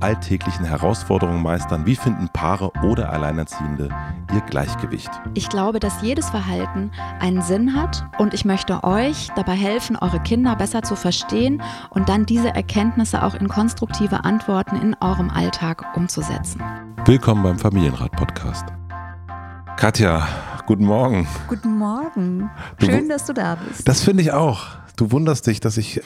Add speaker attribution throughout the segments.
Speaker 1: alltäglichen Herausforderungen meistern? Wie finden Paare oder Alleinerziehende ihr Gleichgewicht?
Speaker 2: Ich glaube, dass jedes Verhalten einen Sinn hat und ich möchte euch dabei helfen, eure Kinder besser zu verstehen und dann diese Erkenntnisse auch in konstruktive Antworten in eurem Alltag umzusetzen.
Speaker 1: Willkommen beim Familienrat-Podcast. Katja, guten Morgen.
Speaker 2: Guten Morgen. Schön, dass du da bist.
Speaker 1: Das finde ich auch. Du wunderst dich, dass ich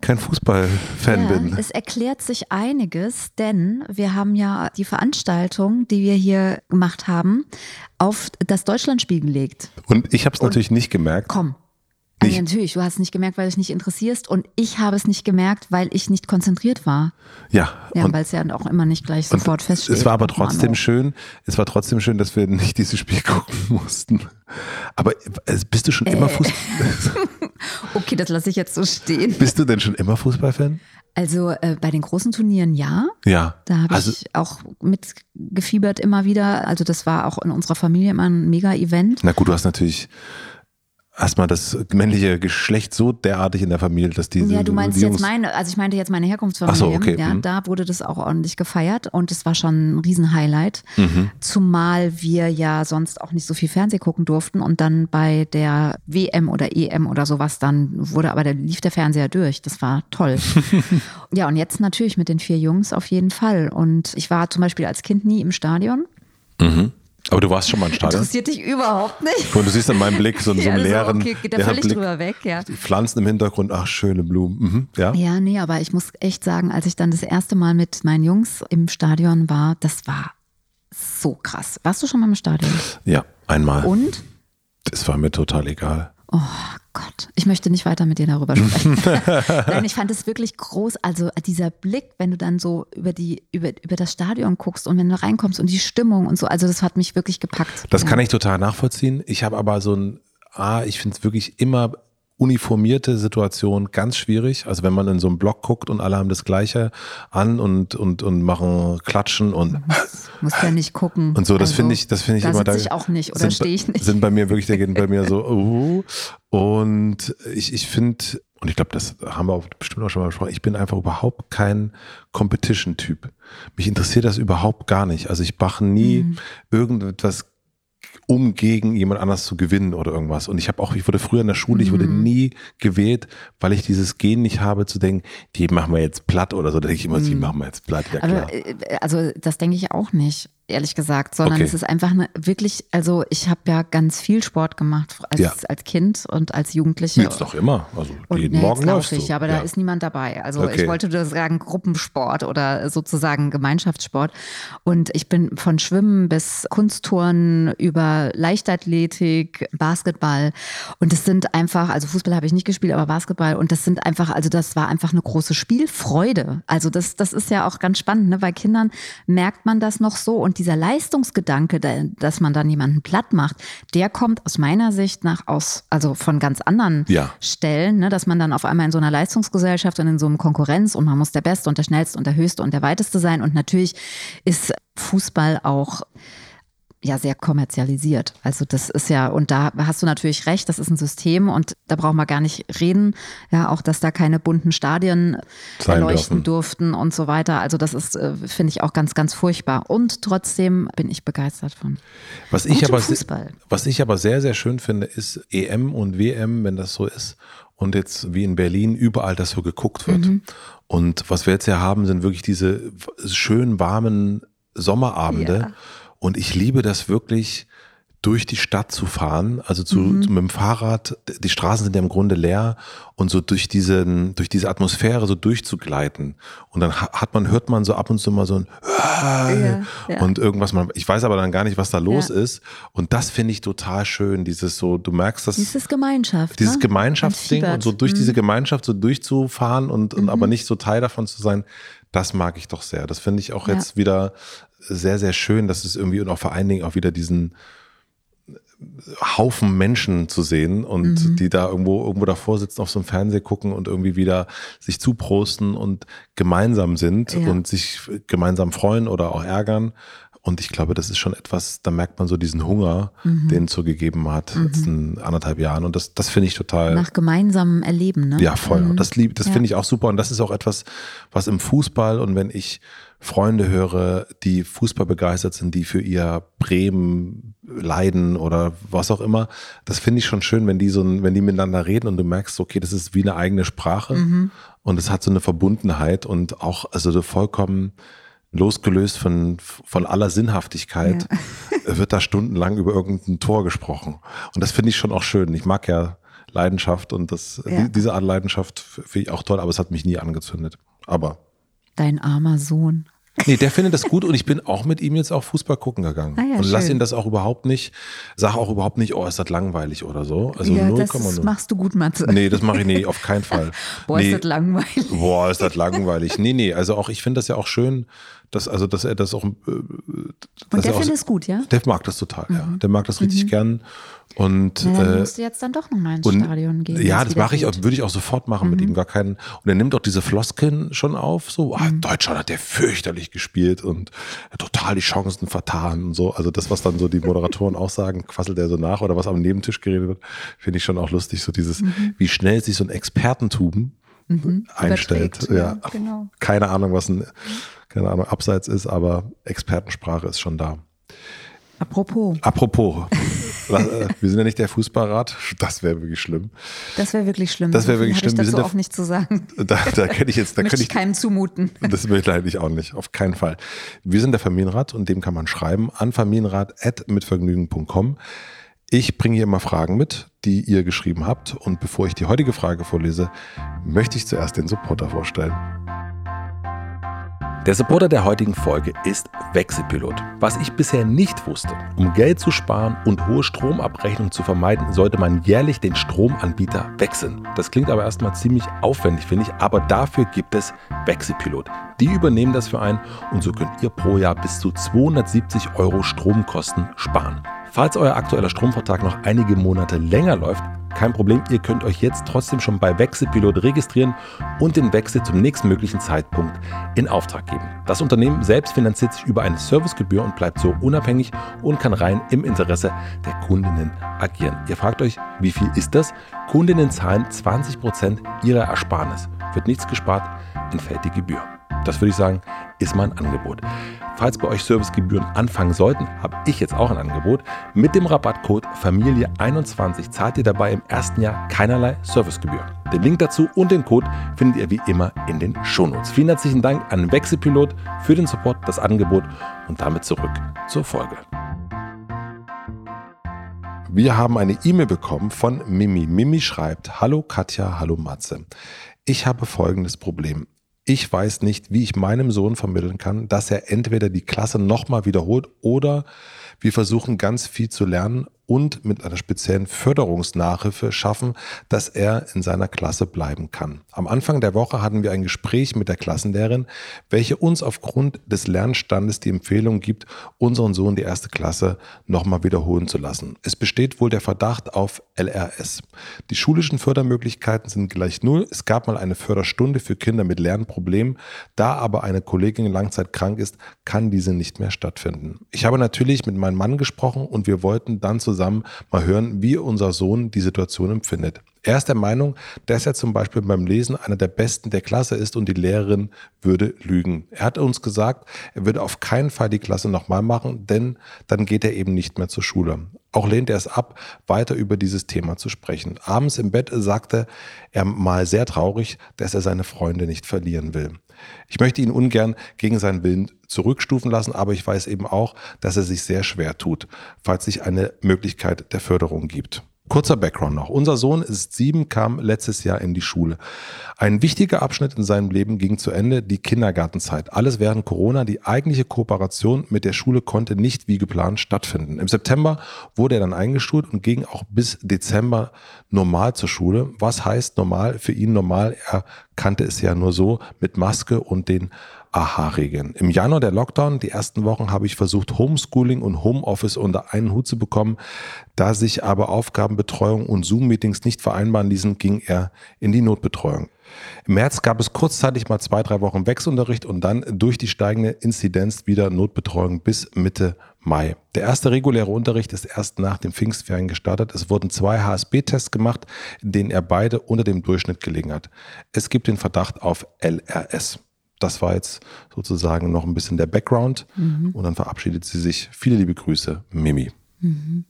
Speaker 1: kein Fußballfan
Speaker 2: ja,
Speaker 1: bin.
Speaker 2: Es erklärt sich einiges, denn wir haben ja die Veranstaltung, die wir hier gemacht haben, auf das Deutschlandspiel gelegt.
Speaker 1: Und ich habe es natürlich nicht gemerkt.
Speaker 2: Komm. Also natürlich, du hast es nicht gemerkt, weil du dich nicht interessierst und ich habe es nicht gemerkt, weil ich nicht konzentriert war.
Speaker 1: Ja.
Speaker 2: Ja, weil es ja auch immer nicht gleich sofort feststeht.
Speaker 1: Es war aber trotzdem schön, es war trotzdem schön, dass wir nicht dieses Spiel gucken mussten. Aber äh, bist du schon immer
Speaker 2: Äh.
Speaker 1: Fußball?
Speaker 2: Okay, das lasse ich jetzt so stehen.
Speaker 1: bist du denn schon immer Fußballfan?
Speaker 2: Also äh, bei den großen Turnieren ja.
Speaker 1: Ja.
Speaker 2: Da habe
Speaker 1: Also-
Speaker 2: ich auch mitgefiebert immer wieder. Also das war auch in unserer Familie immer ein Mega-Event.
Speaker 1: Na gut, du hast natürlich erstmal das männliche Geschlecht so derartig in der Familie, dass die
Speaker 2: Ja, du meinst
Speaker 1: die
Speaker 2: jetzt meine, also ich meinte jetzt meine Herkunftsfamilie.
Speaker 1: Ach so, okay,
Speaker 2: Ja,
Speaker 1: mhm.
Speaker 2: da wurde das auch ordentlich gefeiert und es war schon ein Riesenhighlight.
Speaker 1: Mhm.
Speaker 2: Zumal wir ja sonst auch nicht so viel Fernseh gucken durften und dann bei der WM oder EM oder sowas, dann wurde aber der lief der Fernseher durch. Das war toll. ja, und jetzt natürlich mit den vier Jungs auf jeden Fall. Und ich war zum Beispiel als Kind nie im Stadion.
Speaker 1: Aber du warst schon mal im Stadion.
Speaker 2: Interessiert dich überhaupt nicht.
Speaker 1: Und du siehst an meinem Blick so, so
Speaker 2: Ja,
Speaker 1: einen
Speaker 2: also,
Speaker 1: leeren,
Speaker 2: okay, geht da völlig
Speaker 1: Blick.
Speaker 2: drüber weg, ja.
Speaker 1: Die Pflanzen im Hintergrund, ach, schöne Blumen. Mhm. Ja?
Speaker 2: Ja, nee, aber ich muss echt sagen, als ich dann das erste Mal mit meinen Jungs im Stadion war, das war so krass. Warst du schon mal im Stadion?
Speaker 1: ja, einmal.
Speaker 2: Und?
Speaker 1: Das war mir total egal.
Speaker 2: Oh Gott, ich möchte nicht weiter mit dir darüber sprechen. Nein, ich fand es wirklich groß. Also dieser Blick, wenn du dann so über die über, über das Stadion guckst und wenn du reinkommst und die Stimmung und so, also das hat mich wirklich gepackt.
Speaker 1: Das
Speaker 2: ja.
Speaker 1: kann ich total nachvollziehen. Ich habe aber so ein, ah, ich finde es wirklich immer uniformierte Situation ganz schwierig. Also wenn man in so einem Block guckt und alle haben das Gleiche an und, und, und machen Klatschen und,
Speaker 2: Musst ja nicht gucken.
Speaker 1: und so, das
Speaker 2: Also,
Speaker 1: finde ich, das finde ich
Speaker 2: da
Speaker 1: immer
Speaker 2: sitze ich auch nicht oder stehe ich nicht.
Speaker 1: Sind bei mir wirklich, da gehen bei mir so, uh, und ich, ich finde, und ich glaube, das haben wir auch bestimmt auch schon mal besprochen, ich bin einfach überhaupt kein Competition-Typ. Mich interessiert das überhaupt gar nicht. Also ich mache nie
Speaker 2: Mhm.
Speaker 1: irgendetwas um gegen jemand anders zu gewinnen oder irgendwas. Und ich habe auch, ich wurde früher in der Schule, ich wurde
Speaker 2: Mhm.
Speaker 1: nie gewählt, weil ich dieses Gen nicht habe zu denken, die machen wir jetzt platt oder so. Da denke ich immer, die machen wir jetzt platt, ja klar.
Speaker 2: Mhm. Aber äh, also das denke ich auch nicht, ehrlich gesagt, sondern
Speaker 1: Okay.
Speaker 2: es ist einfach eine, wirklich, also ich habe ja ganz viel Sport gemacht als,
Speaker 1: Ja.
Speaker 2: als Kind und als Jugendliche.
Speaker 1: Jetzt doch immer. Also
Speaker 2: Und
Speaker 1: jeden
Speaker 2: nee,
Speaker 1: Morgen läufst
Speaker 2: laufe ich,
Speaker 1: du.
Speaker 2: aber da ist niemand dabei. Also
Speaker 1: Okay.
Speaker 2: ich wollte nur sagen Gruppensport oder sozusagen Gemeinschaftssport. Und ich bin von Schwimmen bis Kunstturnen über Leichtathletik, Basketball. Und das sind einfach, also Fußball habe ich nicht gespielt, aber Basketball. Und das sind einfach, also das war einfach eine große Spielfreude. Also das, das ist ja auch ganz spannend. Ne? Bei Kindern merkt man das noch so. Und dieser Leistungsgedanke, da- dass man dann jemanden platt macht, der kommt aus meiner Sicht nach aus, also von ganz anderen
Speaker 1: Ja.
Speaker 2: Stellen, ne, dass man dann auf einmal in so einer Leistungsgesellschaft und in so einem Konkurrenz und man muss der Beste und der Schnellste und der Höchste und der Weiteste sein. Und natürlich ist Fußball auch ja sehr kommerzialisiert. Also das ist ja, und da hast du natürlich recht, das ist ein System und da brauchen wir gar nicht reden. Ja, auch, dass da keine bunten Stadien
Speaker 1: Sein
Speaker 2: erleuchten
Speaker 1: dürfen.
Speaker 2: durften und so weiter. Also das ist, äh, finde ich auch ganz, ganz furchtbar. Und trotzdem bin ich begeistert von.
Speaker 1: Was ich, aber,
Speaker 2: Fußball.
Speaker 1: was ich aber sehr, sehr schön finde, ist EM und WM, wenn das so ist. Und jetzt wie in Berlin überall das so geguckt wird.
Speaker 2: Mhm.
Speaker 1: Und was wir jetzt ja haben, sind wirklich diese w- schön warmen Sommerabende.
Speaker 2: Ja.
Speaker 1: Und ich liebe das wirklich durch die Stadt zu fahren, also zu, mhm. mit dem Fahrrad, die Straßen sind ja im Grunde leer und so durch diesen, durch diese Atmosphäre so durchzugleiten. Und dann hat man, hört man so ab und zu mal so ein ja, ja. und irgendwas, man, ich weiß aber dann gar nicht, was da los ja. ist. Und das finde ich total schön, dieses so, du merkst das.
Speaker 2: Dieses Gemeinschaft.
Speaker 1: Dieses ne? Gemeinschaftsding und so durch mhm. diese Gemeinschaft so durchzufahren und, und mhm. aber nicht so Teil davon zu sein, das mag ich doch sehr. Das finde ich auch jetzt wieder sehr, sehr schön, dass es irgendwie und auch vor allen Dingen auch wieder diesen, Haufen Menschen zu sehen und mhm. die da irgendwo, irgendwo davor sitzen, auf so einem Fernseher gucken und irgendwie wieder sich zuprosten und gemeinsam sind ja. und sich gemeinsam freuen oder auch ärgern. Und ich glaube, das ist schon etwas, da merkt man so diesen Hunger, mhm. den es so gegeben hat, mhm. letzten anderthalb Jahren. Und das, das finde ich total.
Speaker 2: Nach gemeinsamem Erleben, ne?
Speaker 1: Ja, voll. Und das, das ja. finde ich auch super. Und das ist auch etwas, was im Fußball und wenn ich Freunde höre, die Fußball begeistert sind, die für ihr Bremen leiden oder was auch immer. Das finde ich schon schön, wenn die so, wenn die miteinander reden und du merkst, okay, das ist wie eine eigene Sprache mhm. und es hat so eine Verbundenheit und auch also so vollkommen losgelöst von, von aller Sinnhaftigkeit ja. wird da stundenlang über irgendein Tor gesprochen. Und das finde ich schon auch schön. Ich mag ja Leidenschaft und das, ja. diese Art Leidenschaft finde ich auch toll, aber es hat mich nie angezündet. Aber.
Speaker 2: Dein armer Sohn.
Speaker 1: Nee, der findet das gut und ich bin auch mit ihm jetzt auch Fußball gucken gegangen. Ah ja, und lass ihn das auch überhaupt nicht, sag auch überhaupt nicht, oh, ist das langweilig oder so.
Speaker 2: Also ja, 0, das 0. machst du gut, Matze.
Speaker 1: Nee, das mache ich nie, auf keinen Fall.
Speaker 2: Boah,
Speaker 1: nee.
Speaker 2: ist das langweilig.
Speaker 1: Boah, ist das langweilig. Nee, nee, also auch, ich finde das ja auch schön, dass, also, dass er das auch. Äh,
Speaker 2: und der findet es gut, ja?
Speaker 1: Der mag das total, mhm. ja. Der mag das richtig mhm. gern. Und,
Speaker 2: Na, dann äh, musst du jetzt dann doch nochmal ins und, Stadion gehen.
Speaker 1: Ja, das mache ich, würde ich auch sofort machen mhm. mit ihm, gar keinen. Und er nimmt auch diese Floskeln schon auf, so, ah, mhm. Deutschland hat der fürchterlich gespielt und total die Chancen vertan und so. Also das, was dann so die Moderatoren auch sagen, quasselt er so nach oder was am Nebentisch geredet wird, finde ich schon auch lustig, so dieses, mhm. wie schnell sich so ein Expertentum mhm. einstellt. Ja, ja, genau. Keine Ahnung, was ein, keine Ahnung, abseits ist, aber Expertensprache ist schon da.
Speaker 2: Apropos.
Speaker 1: Apropos. Äh, wir sind ja nicht der Fußballrat. Das wäre wirklich schlimm.
Speaker 2: Das wäre wirklich schlimm.
Speaker 1: Das wäre wirklich schlimm. Ich wir sind
Speaker 2: auch nicht zu sagen.
Speaker 1: Da, da kenne ich jetzt, da
Speaker 2: könnte
Speaker 1: ich
Speaker 2: keinem zumuten.
Speaker 1: Das möchte ich auch nicht, auf keinen Fall. Wir sind der Familienrat und dem kann man schreiben an familienrat@mitvergnügen.com. Ich bringe hier immer Fragen mit, die ihr geschrieben habt. Und bevor ich die heutige Frage vorlese, möchte ich zuerst den Supporter vorstellen. Der Supporter der heutigen Folge ist Wechselpilot. Was ich bisher nicht wusste, um Geld zu sparen und hohe Stromabrechnungen zu vermeiden, sollte man jährlich den Stromanbieter wechseln. Das klingt aber erstmal ziemlich aufwendig, finde ich, aber dafür gibt es Wechselpilot. Die übernehmen das für einen und so könnt ihr pro Jahr bis zu 270 Euro Stromkosten sparen. Falls euer aktueller Stromvertrag noch einige Monate länger läuft, kein Problem, ihr könnt euch jetzt trotzdem schon bei Wechselpilot registrieren und den Wechsel zum nächstmöglichen Zeitpunkt in Auftrag geben. Das Unternehmen selbst finanziert sich über eine Servicegebühr und bleibt so unabhängig und kann rein im Interesse der Kundinnen agieren. Ihr fragt euch, wie viel ist das? Kundinnen zahlen 20% ihrer Ersparnis. Wird nichts gespart, entfällt die Gebühr. Das würde ich sagen, ist mein Angebot. Falls bei euch Servicegebühren anfangen sollten, habe ich jetzt auch ein Angebot. Mit dem Rabattcode Familie21 zahlt ihr dabei im ersten Jahr keinerlei Servicegebühr. Den Link dazu und den Code findet ihr wie immer in den Shownotes. Vielen herzlichen Dank an Wechselpilot für den Support, das Angebot und damit zurück zur Folge. Wir haben eine E-Mail bekommen von Mimi. Mimi schreibt, Hallo Katja, hallo Matze. Ich habe folgendes Problem. Ich weiß nicht, wie ich meinem Sohn vermitteln kann, dass er entweder die Klasse nochmal wiederholt oder wir versuchen ganz viel zu lernen und mit einer speziellen Förderungsnachhilfe schaffen, dass er in seiner Klasse bleiben kann. Am Anfang der Woche hatten wir ein Gespräch mit der Klassenlehrerin, welche uns aufgrund des Lernstandes die Empfehlung gibt, unseren Sohn die erste Klasse nochmal wiederholen zu lassen. Es besteht wohl der Verdacht auf LRS. Die schulischen Fördermöglichkeiten sind gleich null. Es gab mal eine Förderstunde für Kinder mit Lernproblemen. Da aber eine Kollegin langzeitkrank ist, kann diese nicht mehr stattfinden. Ich habe natürlich mit meinem Mann gesprochen und wir wollten dann zusammen zusammen mal hören, wie unser Sohn die Situation empfindet. Er ist der Meinung, dass er zum Beispiel beim Lesen einer der Besten der Klasse ist und die Lehrerin würde lügen. Er hat uns gesagt, er würde auf keinen Fall die Klasse nochmal machen, denn dann geht er eben nicht mehr zur Schule. Auch lehnt er es ab, weiter über dieses Thema zu sprechen. Abends im Bett sagte er mal sehr traurig, dass er seine Freunde nicht verlieren will. Ich möchte ihn ungern gegen seinen Willen zurückstufen lassen, aber ich weiß eben auch, dass er sich sehr schwer tut, falls sich eine Möglichkeit der Förderung gibt. Kurzer Background noch. Unser Sohn ist sieben, kam letztes Jahr in die Schule. Ein wichtiger Abschnitt in seinem Leben ging zu Ende, die Kindergartenzeit. Alles während Corona. Die eigentliche Kooperation mit der Schule konnte nicht wie geplant stattfinden. Im September wurde er dann eingeschult und ging auch bis Dezember normal zur Schule. Was heißt normal? Für ihn normal. Er kannte es ja nur so mit Maske und den Aha-Regeln. Im Januar der Lockdown, die ersten Wochen, habe ich versucht, Homeschooling und Homeoffice unter einen Hut zu bekommen. Da sich aber Aufgabenbetreuung und Zoom-Meetings nicht vereinbaren ließen, ging er in die Notbetreuung. Im März gab es kurzzeitig mal zwei, drei Wochen Wechselunterricht und dann durch die steigende Inzidenz wieder Notbetreuung bis Mitte Mai. Der erste reguläre Unterricht ist erst nach dem Pfingstferien gestartet. Es wurden zwei HSB-Tests gemacht, in denen er beide unter dem Durchschnitt gelegen hat. Es gibt den Verdacht auf LRS das war jetzt sozusagen noch ein bisschen der Background. Mhm. Und dann verabschiedet sie sich. Viele liebe Grüße, Mimi. Mhm.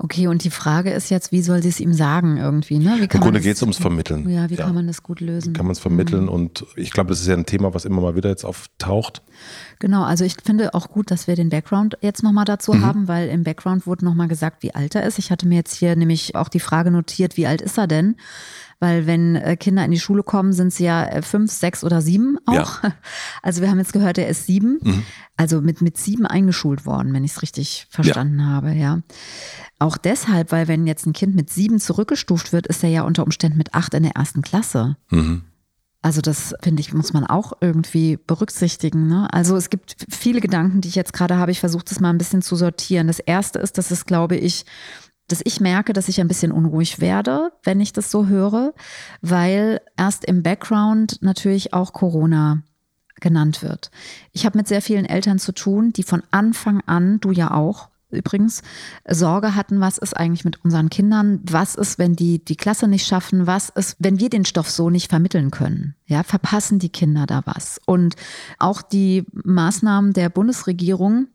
Speaker 2: Okay, und die Frage ist jetzt, wie soll sie es ihm sagen irgendwie? Ne?
Speaker 1: Im Grunde geht es ums Vermitteln.
Speaker 2: Ja, wie ja. kann man das gut lösen?
Speaker 1: Wie kann man es vermitteln? Mhm. Und ich glaube, das ist ja ein Thema, was immer mal wieder jetzt auftaucht.
Speaker 2: Genau, also ich finde auch gut, dass wir den Background jetzt nochmal dazu mhm. haben, weil im Background wurde nochmal gesagt, wie alt er ist. Ich hatte mir jetzt hier nämlich auch die Frage notiert, wie alt ist er denn? Weil wenn äh, Kinder in die Schule kommen, sind sie ja äh, fünf, sechs oder sieben auch. Ja. Also wir haben jetzt gehört, er ist sieben. Mhm. Also mit, mit sieben eingeschult worden, wenn ich es richtig verstanden ja. habe, ja. Auch deshalb, weil wenn jetzt ein Kind mit sieben zurückgestuft wird, ist er ja unter Umständen mit acht in der ersten Klasse. Mhm. Also das finde ich, muss man auch irgendwie berücksichtigen. Ne? Also es gibt viele Gedanken, die ich jetzt gerade habe. Ich versuche das mal ein bisschen zu sortieren. Das erste ist, dass es, glaube ich, dass ich merke, dass ich ein bisschen unruhig werde, wenn ich das so höre, weil erst im Background natürlich auch Corona genannt wird. Ich habe mit sehr vielen Eltern zu tun, die von Anfang an, du ja auch, übrigens Sorge hatten, was ist eigentlich mit unseren Kindern, was ist, wenn die die Klasse nicht schaffen, was ist, wenn wir den Stoff so nicht vermitteln können. Ja, verpassen die Kinder da was? Und auch die Maßnahmen der Bundesregierung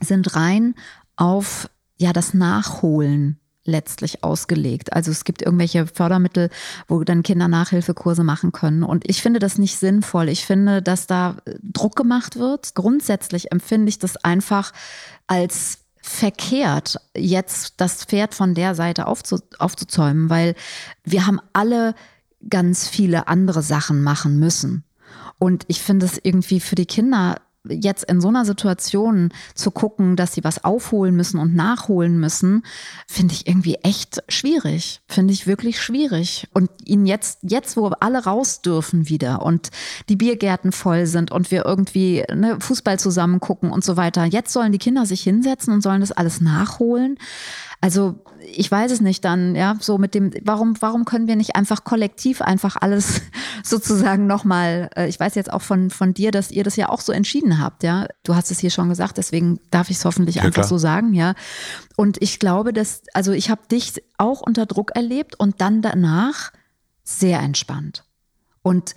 Speaker 2: sind rein auf ja das Nachholen letztlich ausgelegt. Also es gibt irgendwelche Fördermittel, wo dann Kinder Nachhilfekurse machen können. Und ich finde das nicht sinnvoll. Ich finde, dass da Druck gemacht wird. Grundsätzlich empfinde ich das einfach als verkehrt, jetzt das Pferd von der Seite aufzu aufzuzäumen, weil wir haben alle ganz viele andere Sachen machen müssen. Und ich finde es irgendwie für die Kinder jetzt in so einer Situation zu gucken, dass sie was aufholen müssen und nachholen müssen, finde ich irgendwie echt schwierig. Finde ich wirklich schwierig. Und ihnen jetzt, jetzt, wo alle raus dürfen wieder und die Biergärten voll sind und wir irgendwie ne, Fußball zusammen gucken und so weiter, jetzt sollen die Kinder sich hinsetzen und sollen das alles nachholen. Also ich weiß es nicht dann, ja, so mit dem, warum, warum können wir nicht einfach kollektiv einfach alles sozusagen nochmal, äh, ich weiß jetzt auch von, von dir, dass ihr das ja auch so entschieden habt, ja. Du hast es hier schon gesagt, deswegen darf ich es hoffentlich ja, einfach klar. so sagen, ja. Und ich glaube, dass, also ich habe dich auch unter Druck erlebt und dann danach sehr entspannt. Und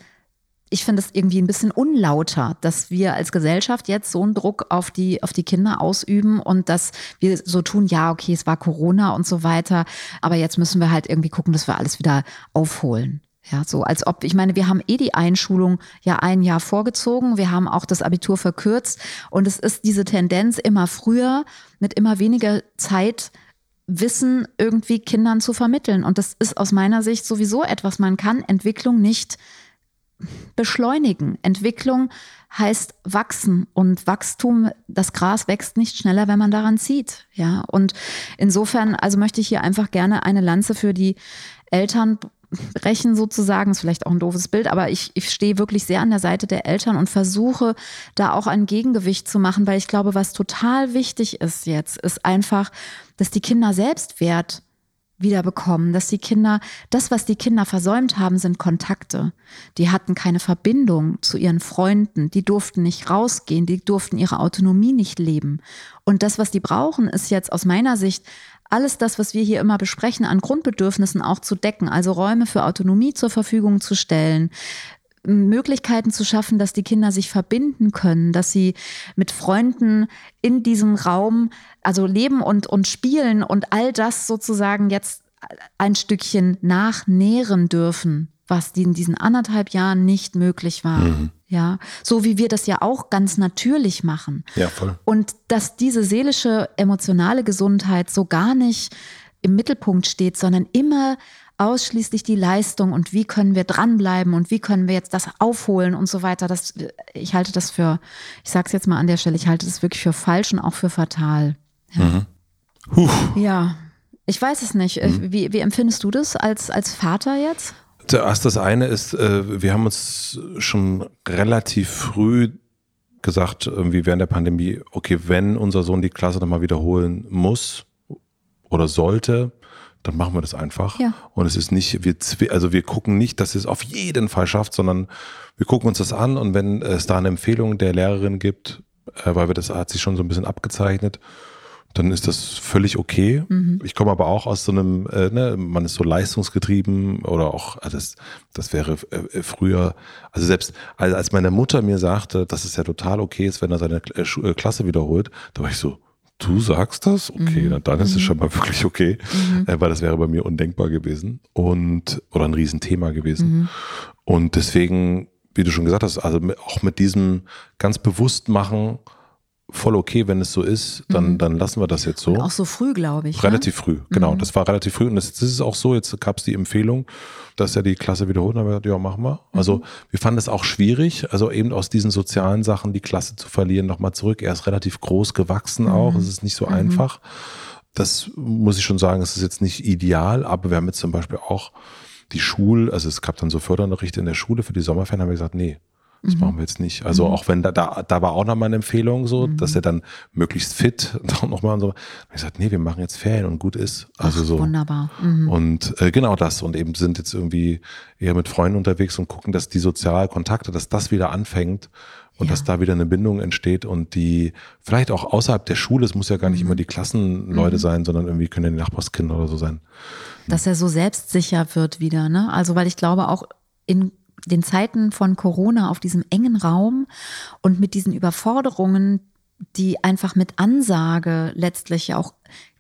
Speaker 2: ich finde es irgendwie ein bisschen unlauter, dass wir als Gesellschaft jetzt so einen Druck auf die, auf die Kinder ausüben und dass wir so tun, ja, okay, es war Corona und so weiter, aber jetzt müssen wir halt irgendwie gucken, dass wir alles wieder aufholen. Ja, so als ob, ich meine, wir haben eh die Einschulung ja ein Jahr vorgezogen, wir haben auch das Abitur verkürzt und es ist diese Tendenz immer früher mit immer weniger Zeit Wissen irgendwie Kindern zu vermitteln. Und das ist aus meiner Sicht sowieso etwas, man kann Entwicklung nicht beschleunigen. Entwicklung heißt wachsen und Wachstum, das Gras wächst nicht schneller, wenn man daran zieht. Ja, und insofern, also möchte ich hier einfach gerne eine Lanze für die Eltern brechen sozusagen, ist vielleicht auch ein doofes Bild, aber ich, ich stehe wirklich sehr an der Seite der Eltern und versuche da auch ein Gegengewicht zu machen, weil ich glaube, was total wichtig ist jetzt, ist einfach, dass die Kinder Selbstwert wiederbekommen, dass die Kinder, das, was die Kinder versäumt haben, sind Kontakte. Die hatten keine Verbindung zu ihren Freunden, die durften nicht rausgehen, die durften ihre Autonomie nicht leben. Und das, was die brauchen, ist jetzt aus meiner Sicht alles das, was wir hier immer besprechen, an Grundbedürfnissen auch zu decken, also Räume für Autonomie zur Verfügung zu stellen, Möglichkeiten zu schaffen, dass die Kinder sich verbinden können, dass sie mit Freunden in diesem Raum also leben und, und spielen und all das sozusagen jetzt ein Stückchen nachnähren dürfen was in diesen anderthalb Jahren nicht möglich war. Mhm. Ja, so wie wir das ja auch ganz natürlich machen.
Speaker 1: Ja, voll.
Speaker 2: Und dass diese seelische, emotionale Gesundheit so gar nicht im Mittelpunkt steht, sondern immer ausschließlich die Leistung und wie können wir dranbleiben und wie können wir jetzt das aufholen und so weiter. Das, ich halte das für, ich sage es jetzt mal an der Stelle, ich halte das wirklich für falsch und auch für fatal. Ja, mhm. ja. ich weiß es nicht. Mhm. Wie, wie empfindest du das als, als Vater jetzt?
Speaker 1: Zuerst das eine ist, äh, wir haben uns schon relativ früh gesagt, irgendwie während der Pandemie, okay, wenn unser Sohn die Klasse nochmal wiederholen muss oder sollte, dann machen wir das einfach. Ja. Und es ist nicht, wir, also wir gucken nicht, dass es auf jeden Fall schafft, sondern wir gucken uns das an und wenn es da eine Empfehlung der Lehrerin gibt, äh, weil wir das hat sich schon so ein bisschen abgezeichnet, dann ist das völlig okay. Mhm. Ich komme aber auch aus so einem, äh, ne, man ist so leistungsgetrieben oder auch, also das, das wäre äh, früher, also selbst als, als meine Mutter mir sagte, dass es ja total okay ist, wenn er seine äh, äh Klasse wiederholt, da war ich so, du sagst das? Okay, mhm. dann ist es mhm. schon mal wirklich okay, mhm. äh, weil das wäre bei mir undenkbar gewesen und oder ein Riesenthema gewesen. Mhm. Und deswegen, wie du schon gesagt hast, also auch mit diesem ganz bewusst machen, voll okay, wenn es so ist, dann, mhm. dann lassen wir das jetzt so. Und
Speaker 2: auch so früh, glaube ich.
Speaker 1: Ne? Relativ ne? früh, genau. Mhm. Das war relativ früh. Und das, das ist auch so, jetzt gab es die Empfehlung, dass er die Klasse wiederholt. Und haben wir gesagt, ja, machen wir. Also mhm. wir fanden es auch schwierig, also eben aus diesen sozialen Sachen die Klasse zu verlieren, nochmal zurück. Er ist relativ groß gewachsen mhm. auch. Es ist nicht so mhm. einfach. Das muss ich schon sagen, es ist jetzt nicht ideal, aber wir haben jetzt zum Beispiel auch die Schul, also es gab dann so Förderunterricht in der Schule für die Sommerferien, haben wir gesagt, nee, das mhm. machen wir jetzt nicht. Also mhm. auch wenn da, da, da war auch nochmal eine Empfehlung so, mhm. dass er dann möglichst fit nochmal und so. Und ich gesagt, nee, wir machen jetzt Ferien und gut ist. Also Ach, so.
Speaker 2: Wunderbar.
Speaker 1: Mhm. Und äh, genau das. Und eben sind jetzt irgendwie eher mit Freunden unterwegs und gucken, dass die sozialen Kontakte, dass das wieder anfängt und ja. dass da wieder eine Bindung entsteht und die vielleicht auch außerhalb der Schule, es muss ja gar nicht mhm. immer die Klassenleute mhm. sein, sondern irgendwie können ja die Nachbarskinder oder so sein.
Speaker 2: Dass er so selbstsicher wird wieder, ne? Also weil ich glaube auch in den Zeiten von Corona auf diesem engen Raum und mit diesen Überforderungen, die einfach mit Ansage letztlich auch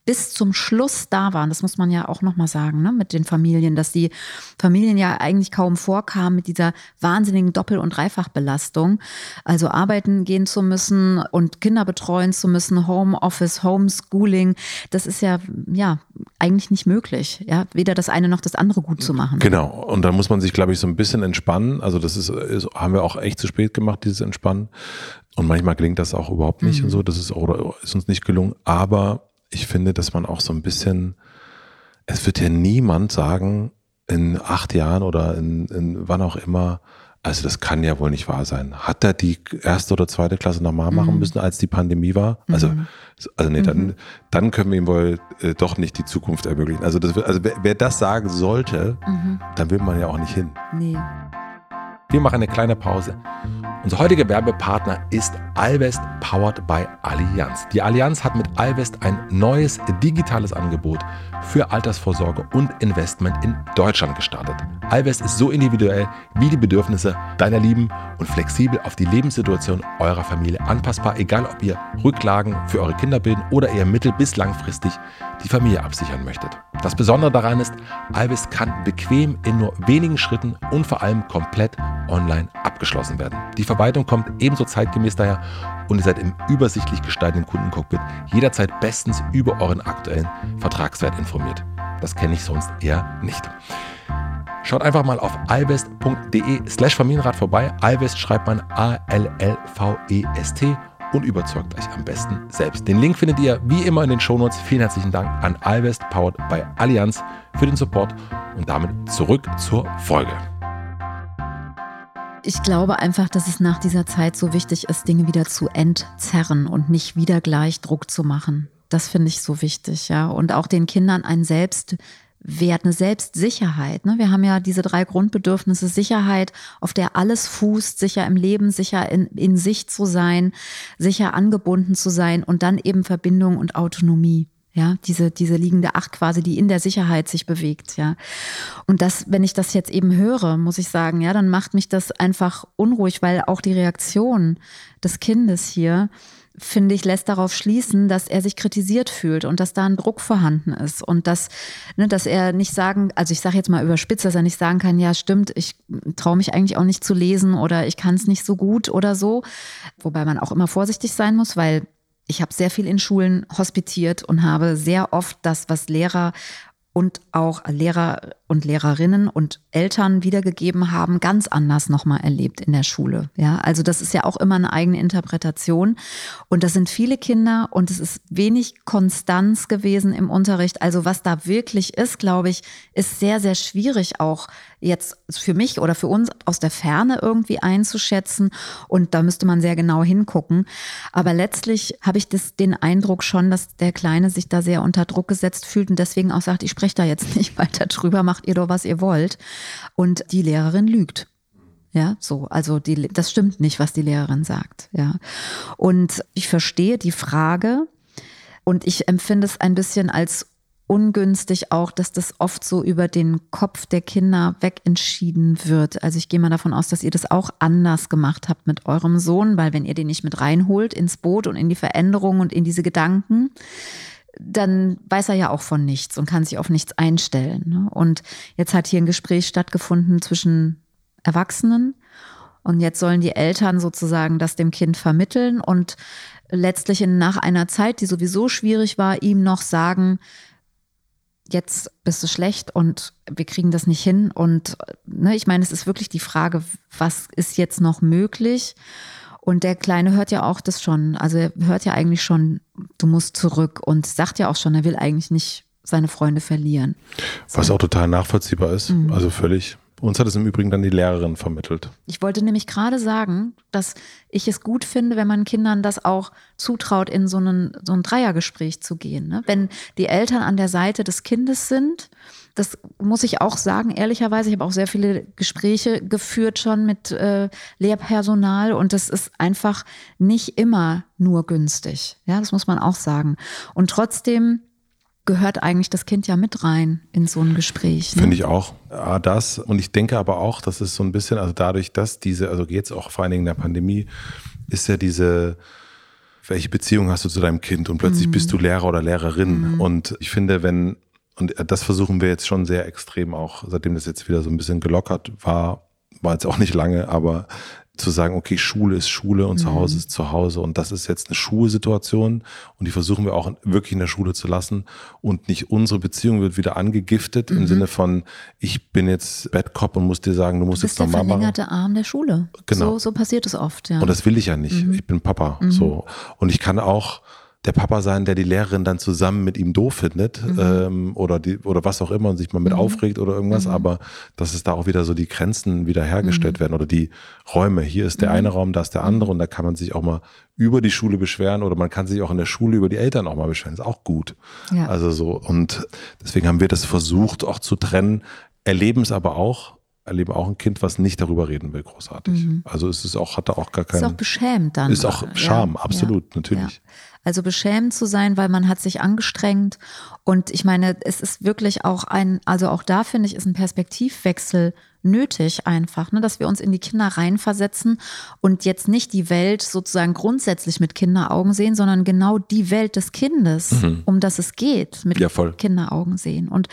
Speaker 2: bis zum Schluss da waren. Das muss man ja auch nochmal sagen, ne, mit den Familien, dass die Familien ja eigentlich kaum vorkamen mit dieser wahnsinnigen Doppel- und Dreifachbelastung. Also arbeiten gehen zu müssen und Kinder betreuen zu müssen, Homeoffice, Homeschooling. Das ist ja, ja, eigentlich nicht möglich. Ja, weder das eine noch das andere gut zu machen.
Speaker 1: Genau. Und da muss man sich, glaube ich, so ein bisschen entspannen. Also das ist, ist haben wir auch echt zu spät gemacht, dieses Entspannen. Und manchmal gelingt das auch überhaupt nicht mhm. und so. Das ist, auch, ist uns nicht gelungen. Aber ich finde, dass man auch so ein bisschen, es wird ja niemand sagen, in acht Jahren oder in, in wann auch immer, also das kann ja wohl nicht wahr sein. Hat er die erste oder zweite Klasse normal machen mhm. müssen, als die Pandemie war? Also, mhm. also nee, dann, mhm. dann können wir ihm wohl äh, doch nicht die Zukunft ermöglichen. Also, das, also wer, wer das sagen sollte, mhm. dann will man ja auch nicht hin. Nee. Wir machen eine kleine Pause. Unser heutiger Werbepartner ist Alvest powered by Allianz. Die Allianz hat mit Alvest ein neues digitales Angebot für Altersvorsorge und Investment in Deutschland gestartet. Alvest ist so individuell wie die Bedürfnisse deiner Lieben und flexibel auf die Lebenssituation eurer Familie anpassbar, egal ob ihr Rücklagen für eure Kinder bilden oder eher mittel- bis langfristig die Familie absichern möchtet. Das Besondere daran ist, Alvest kann bequem in nur wenigen Schritten und vor allem komplett online abgeschlossen werden. Die Verwaltung kommt ebenso zeitgemäß daher und ihr seid im übersichtlich gestalteten Kundencockpit jederzeit bestens über euren aktuellen Vertragswert informiert. Das kenne ich sonst eher nicht. Schaut einfach mal auf alvest.de slash Familienrat vorbei. Alvest schreibt man A-L-L-V-E-S-T und überzeugt euch am besten selbst. Den Link findet ihr wie immer in den Shownotes. Vielen herzlichen Dank an Alvest, powered by Allianz, für den Support und damit zurück zur Folge.
Speaker 2: Ich glaube einfach, dass es nach dieser Zeit so wichtig ist, Dinge wieder zu entzerren und nicht wieder gleich Druck zu machen. Das finde ich so wichtig, ja. Und auch den Kindern ein Selbstwert, eine Selbstsicherheit. Ne? Wir haben ja diese drei Grundbedürfnisse. Sicherheit, auf der alles fußt, sicher im Leben, sicher in, in sich zu sein, sicher angebunden zu sein und dann eben Verbindung und Autonomie. Ja, diese, diese liegende Acht quasi, die in der Sicherheit sich bewegt, ja. Und das, wenn ich das jetzt eben höre, muss ich sagen, ja, dann macht mich das einfach unruhig, weil auch die Reaktion des Kindes hier finde ich, lässt darauf schließen, dass er sich kritisiert fühlt und dass da ein Druck vorhanden ist und dass, ne, dass er nicht sagen, also ich sage jetzt mal überspitzt, dass er nicht sagen kann, ja stimmt, ich traue mich eigentlich auch nicht zu lesen oder ich kann es nicht so gut oder so, wobei man auch immer vorsichtig sein muss, weil ich habe sehr viel in Schulen hospitiert und habe sehr oft das, was Lehrer und auch Lehrer und Lehrerinnen und Eltern wiedergegeben haben, ganz anders nochmal erlebt in der Schule. Ja, also das ist ja auch immer eine eigene Interpretation. Und das sind viele Kinder und es ist wenig Konstanz gewesen im Unterricht. Also was da wirklich ist, glaube ich, ist sehr, sehr schwierig auch jetzt für mich oder für uns aus der Ferne irgendwie einzuschätzen. Und da müsste man sehr genau hingucken. Aber letztlich habe ich das, den Eindruck schon, dass der Kleine sich da sehr unter Druck gesetzt fühlt und deswegen auch sagt, ich spreche da jetzt nicht weiter drüber, macht ihr doch, was ihr wollt. Und die Lehrerin lügt. Ja, so, also die, das stimmt nicht, was die Lehrerin sagt. Ja. Und ich verstehe die Frage und ich empfinde es ein bisschen als ungünstig auch, dass das oft so über den Kopf der Kinder wegentschieden wird. Also ich gehe mal davon aus, dass ihr das auch anders gemacht habt mit eurem Sohn, weil wenn ihr den nicht mit reinholt ins Boot und in die Veränderung und in diese Gedanken, dann weiß er ja auch von nichts und kann sich auf nichts einstellen. Ne? Und jetzt hat hier ein Gespräch stattgefunden zwischen Erwachsenen und jetzt sollen die Eltern sozusagen das dem Kind vermitteln und letztlich nach einer Zeit, die sowieso schwierig war, ihm noch sagen, jetzt bist du schlecht und wir kriegen das nicht hin. Und ne, ich meine, es ist wirklich die Frage, was ist jetzt noch möglich? Und der Kleine hört ja auch das schon. Also er hört ja eigentlich schon, du musst zurück und sagt ja auch schon, er will eigentlich nicht seine Freunde verlieren.
Speaker 1: Was so. auch total nachvollziehbar ist. Mhm. Also völlig uns hat es im Übrigen dann die Lehrerin vermittelt.
Speaker 2: Ich wollte nämlich gerade sagen, dass ich es gut finde, wenn man Kindern das auch zutraut, in so, einen, so ein Dreiergespräch zu gehen. Ne? Wenn die Eltern an der Seite des Kindes sind, das muss ich auch sagen, ehrlicherweise, ich habe auch sehr viele Gespräche geführt schon mit äh, Lehrpersonal und das ist einfach nicht immer nur günstig. Ja, das muss man auch sagen. Und trotzdem gehört eigentlich das Kind ja mit rein in so ein Gespräch.
Speaker 1: Ne? Finde ich auch. Ja, das. Und ich denke aber auch, dass es so ein bisschen, also dadurch, dass diese, also jetzt auch vor allen Dingen in der Pandemie, ist ja diese, welche Beziehung hast du zu deinem Kind und plötzlich mhm. bist du Lehrer oder Lehrerin. Mhm. Und ich finde, wenn, und das versuchen wir jetzt schon sehr extrem auch, seitdem das jetzt wieder so ein bisschen gelockert war, war jetzt auch nicht lange, aber zu sagen, okay, Schule ist Schule und mhm. zu Hause ist zu Hause und das ist jetzt eine Schulsituation und die versuchen wir auch wirklich in der Schule zu lassen und nicht unsere Beziehung wird wieder angegiftet mhm. im Sinne von, ich bin jetzt Bettkopf und muss dir sagen, du musst du
Speaker 2: bist
Speaker 1: jetzt
Speaker 2: noch Mama. Der verlängerte Arm der Schule.
Speaker 1: Genau.
Speaker 2: So, so passiert es oft, ja.
Speaker 1: Und das will ich ja nicht. Mhm. Ich bin Papa, mhm. so. Und ich kann auch, der Papa sein, der die Lehrerin dann zusammen mit ihm doof findet mhm. ähm, oder die oder was auch immer und sich mal mit mhm. aufregt oder irgendwas, mhm. aber dass es da auch wieder so die Grenzen wieder hergestellt mhm. werden oder die Räume. Hier ist der mhm. eine Raum, da ist der andere und da kann man sich auch mal über die Schule beschweren oder man kann sich auch in der Schule über die Eltern auch mal beschweren. ist auch gut. Ja. Also so und deswegen haben wir das versucht auch zu trennen, erleben es aber auch erleben auch ein Kind, was nicht darüber reden will, großartig. Mhm. Also es ist auch, hat da auch gar keinen.
Speaker 2: Ist auch beschämt dann.
Speaker 1: Ist auch Scham, ja, absolut, ja, natürlich.
Speaker 2: Ja. Also beschämt zu sein, weil man hat sich angestrengt. Und ich meine, es ist wirklich auch ein, also auch da finde ich, ist ein Perspektivwechsel nötig einfach, ne, dass wir uns in die Kinder reinversetzen und jetzt nicht die Welt sozusagen grundsätzlich mit Kinderaugen sehen, sondern genau die Welt des Kindes, mhm. um das es geht, mit ja, Kinderaugen sehen. Und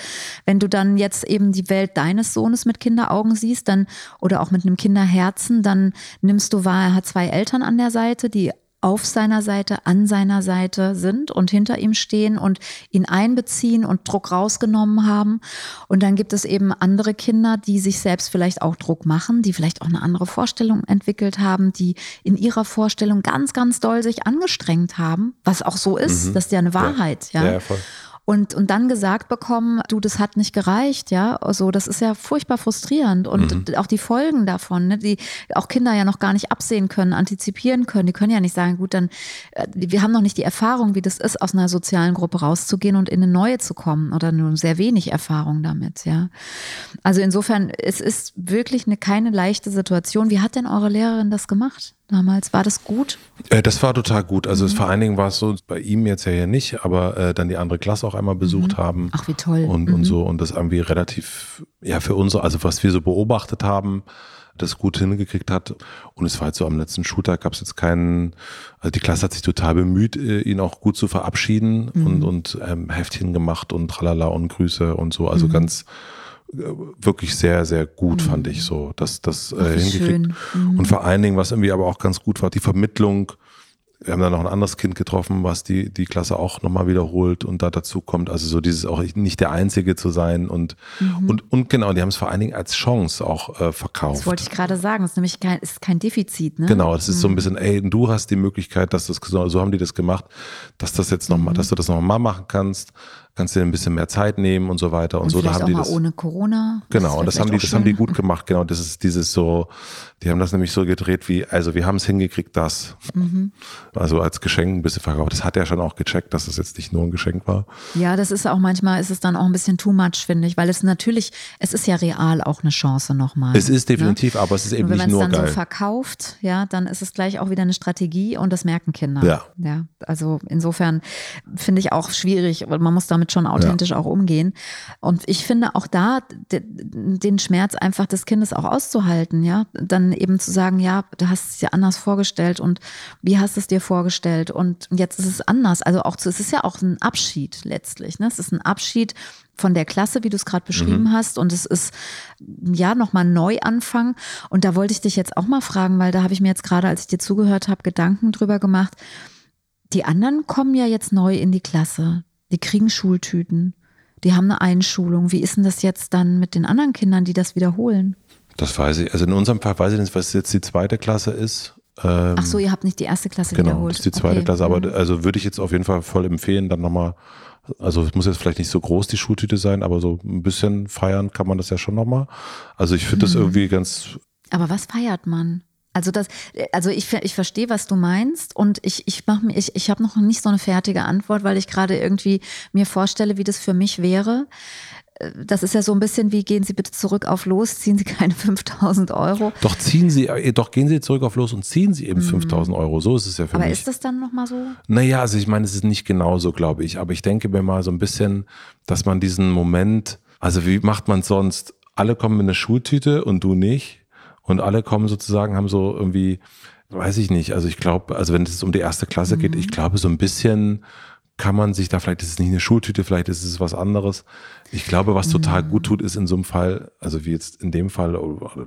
Speaker 2: wenn du dann jetzt eben die Welt deines Sohnes mit Kinderaugen siehst, dann oder auch mit einem Kinderherzen, dann nimmst du wahr, er hat zwei Eltern an der Seite, die auf seiner Seite, an seiner Seite sind und hinter ihm stehen und ihn einbeziehen und Druck rausgenommen haben. Und dann gibt es eben andere Kinder, die sich selbst vielleicht auch Druck machen, die vielleicht auch eine andere Vorstellung entwickelt haben, die in ihrer Vorstellung ganz, ganz doll sich angestrengt haben, was auch so ist. Mhm. Das ist ja eine Wahrheit. Ja, ja. ja und, und dann gesagt bekommen, du, das hat nicht gereicht, ja. Also das ist ja furchtbar frustrierend und mhm. auch die Folgen davon, ne, die auch Kinder ja noch gar nicht absehen können, antizipieren können. Die können ja nicht sagen, gut, dann, äh, wir haben noch nicht die Erfahrung, wie das ist, aus einer sozialen Gruppe rauszugehen und in eine neue zu kommen oder nur sehr wenig Erfahrung damit, ja. Also insofern, es ist wirklich eine, keine leichte Situation. Wie hat denn eure Lehrerin das gemacht? Damals. War das gut?
Speaker 1: Äh, das war total gut. Also mhm. vor allen Dingen war es so, bei ihm jetzt ja hier nicht, aber äh, dann die andere Klasse auch einmal besucht mhm. haben.
Speaker 2: Ach, wie toll.
Speaker 1: Und, mhm. und so. Und das irgendwie relativ, ja, für uns, also was wir so beobachtet haben, das gut hingekriegt hat. Und es war halt so am letzten Schultag gab es jetzt keinen, also die Klasse hat sich total bemüht, äh, ihn auch gut zu verabschieden mhm. und, und ähm, Heftchen gemacht und tralala und Grüße und so. Also mhm. ganz wirklich sehr, sehr gut, mhm. fand ich so, dass das äh, hingekriegt. Mhm. Und vor allen Dingen, was irgendwie aber auch ganz gut war, die Vermittlung. Wir haben dann noch ein anderes Kind getroffen, was die, die Klasse auch nochmal wiederholt und da dazu kommt. Also so dieses auch nicht der Einzige zu sein und, mhm. und, und genau, die haben es vor allen Dingen als Chance auch äh, verkauft. Das
Speaker 2: wollte ich gerade sagen, es ist nämlich kein, ist kein Defizit, ne?
Speaker 1: Genau, das ist so ein mhm. bisschen, ey, du hast die Möglichkeit, dass das, so haben die das gemacht, dass das jetzt nochmal, mhm. dass du das nochmal machen kannst kannst dir ein bisschen mehr Zeit nehmen und so weiter und, und so.
Speaker 2: Da
Speaker 1: haben
Speaker 2: die
Speaker 1: das
Speaker 2: ohne Corona.
Speaker 1: Genau, und das haben die, das haben die gut gemacht. Genau, das ist dieses so, die haben das nämlich so gedreht wie, also wir haben es hingekriegt, das. Mhm. Also als Geschenk ein bisschen verkauft. Das hat er schon auch gecheckt, dass das jetzt nicht nur ein Geschenk war.
Speaker 2: Ja, das ist auch manchmal, ist es dann auch ein bisschen too much, finde ich, weil es natürlich, es ist ja real auch eine Chance nochmal.
Speaker 1: Es ist definitiv, ne? aber es ist eben nicht nur geil. Wenn man es dann so
Speaker 2: verkauft, ja, dann ist es gleich auch wieder eine Strategie und das merken Kinder. Ja. Ja, also insofern finde ich auch schwierig, weil man muss damit schon authentisch ja. auch umgehen. Und ich finde auch da den Schmerz einfach des Kindes auch auszuhalten, ja, dann eben zu sagen, ja, du hast es dir anders vorgestellt und wie hast du es dir vorgestellt und jetzt ist es anders. Also auch zu, es ist ja auch ein Abschied letztlich. Ne? Es ist ein Abschied von der Klasse, wie du es gerade beschrieben mhm. hast. Und es ist ja nochmal Neuanfang. Und da wollte ich dich jetzt auch mal fragen, weil da habe ich mir jetzt gerade, als ich dir zugehört habe, Gedanken drüber gemacht. Die anderen kommen ja jetzt neu in die Klasse. Die kriegen Schultüten. Die haben eine Einschulung. Wie ist denn das jetzt dann mit den anderen Kindern, die das wiederholen?
Speaker 1: Das weiß ich. Also in unserem Fall weiß ich nicht, was jetzt die zweite Klasse ist.
Speaker 2: Ähm, Ach so, ihr habt nicht die erste Klasse
Speaker 1: genau,
Speaker 2: wiederholt.
Speaker 1: Genau, das ist die zweite okay. Klasse. Aber mhm. also würde ich jetzt auf jeden Fall voll empfehlen, dann nochmal, also es muss jetzt vielleicht nicht so groß die Schultüte sein, aber so ein bisschen feiern kann man das ja schon nochmal. Also ich finde mhm. das irgendwie ganz.
Speaker 2: Aber was feiert man? Also das, also ich, ich verstehe, was du meinst und ich, ich mache mir, ich, ich habe noch nicht so eine fertige Antwort, weil ich gerade irgendwie mir vorstelle, wie das für mich wäre das ist ja so ein bisschen wie, gehen Sie bitte zurück auf los, ziehen Sie keine 5000 Euro.
Speaker 1: Doch ziehen Sie, äh, doch gehen Sie zurück auf los und ziehen Sie eben mhm. 5000 Euro. So ist es ja für
Speaker 2: aber
Speaker 1: mich.
Speaker 2: Aber ist das dann nochmal so?
Speaker 1: Naja, also ich meine, es ist nicht genau so, glaube ich. Aber ich denke mir mal so ein bisschen, dass man diesen Moment, also wie macht man sonst? Alle kommen in eine Schultüte und du nicht. Und alle kommen sozusagen, haben so irgendwie, weiß ich nicht. Also ich glaube, also wenn es um die erste Klasse mhm. geht, ich glaube so ein bisschen kann man sich da, vielleicht ist es nicht eine Schultüte, vielleicht ist es was anderes. Ich glaube, was total mhm. gut tut, ist in so einem Fall, also wie jetzt in dem Fall,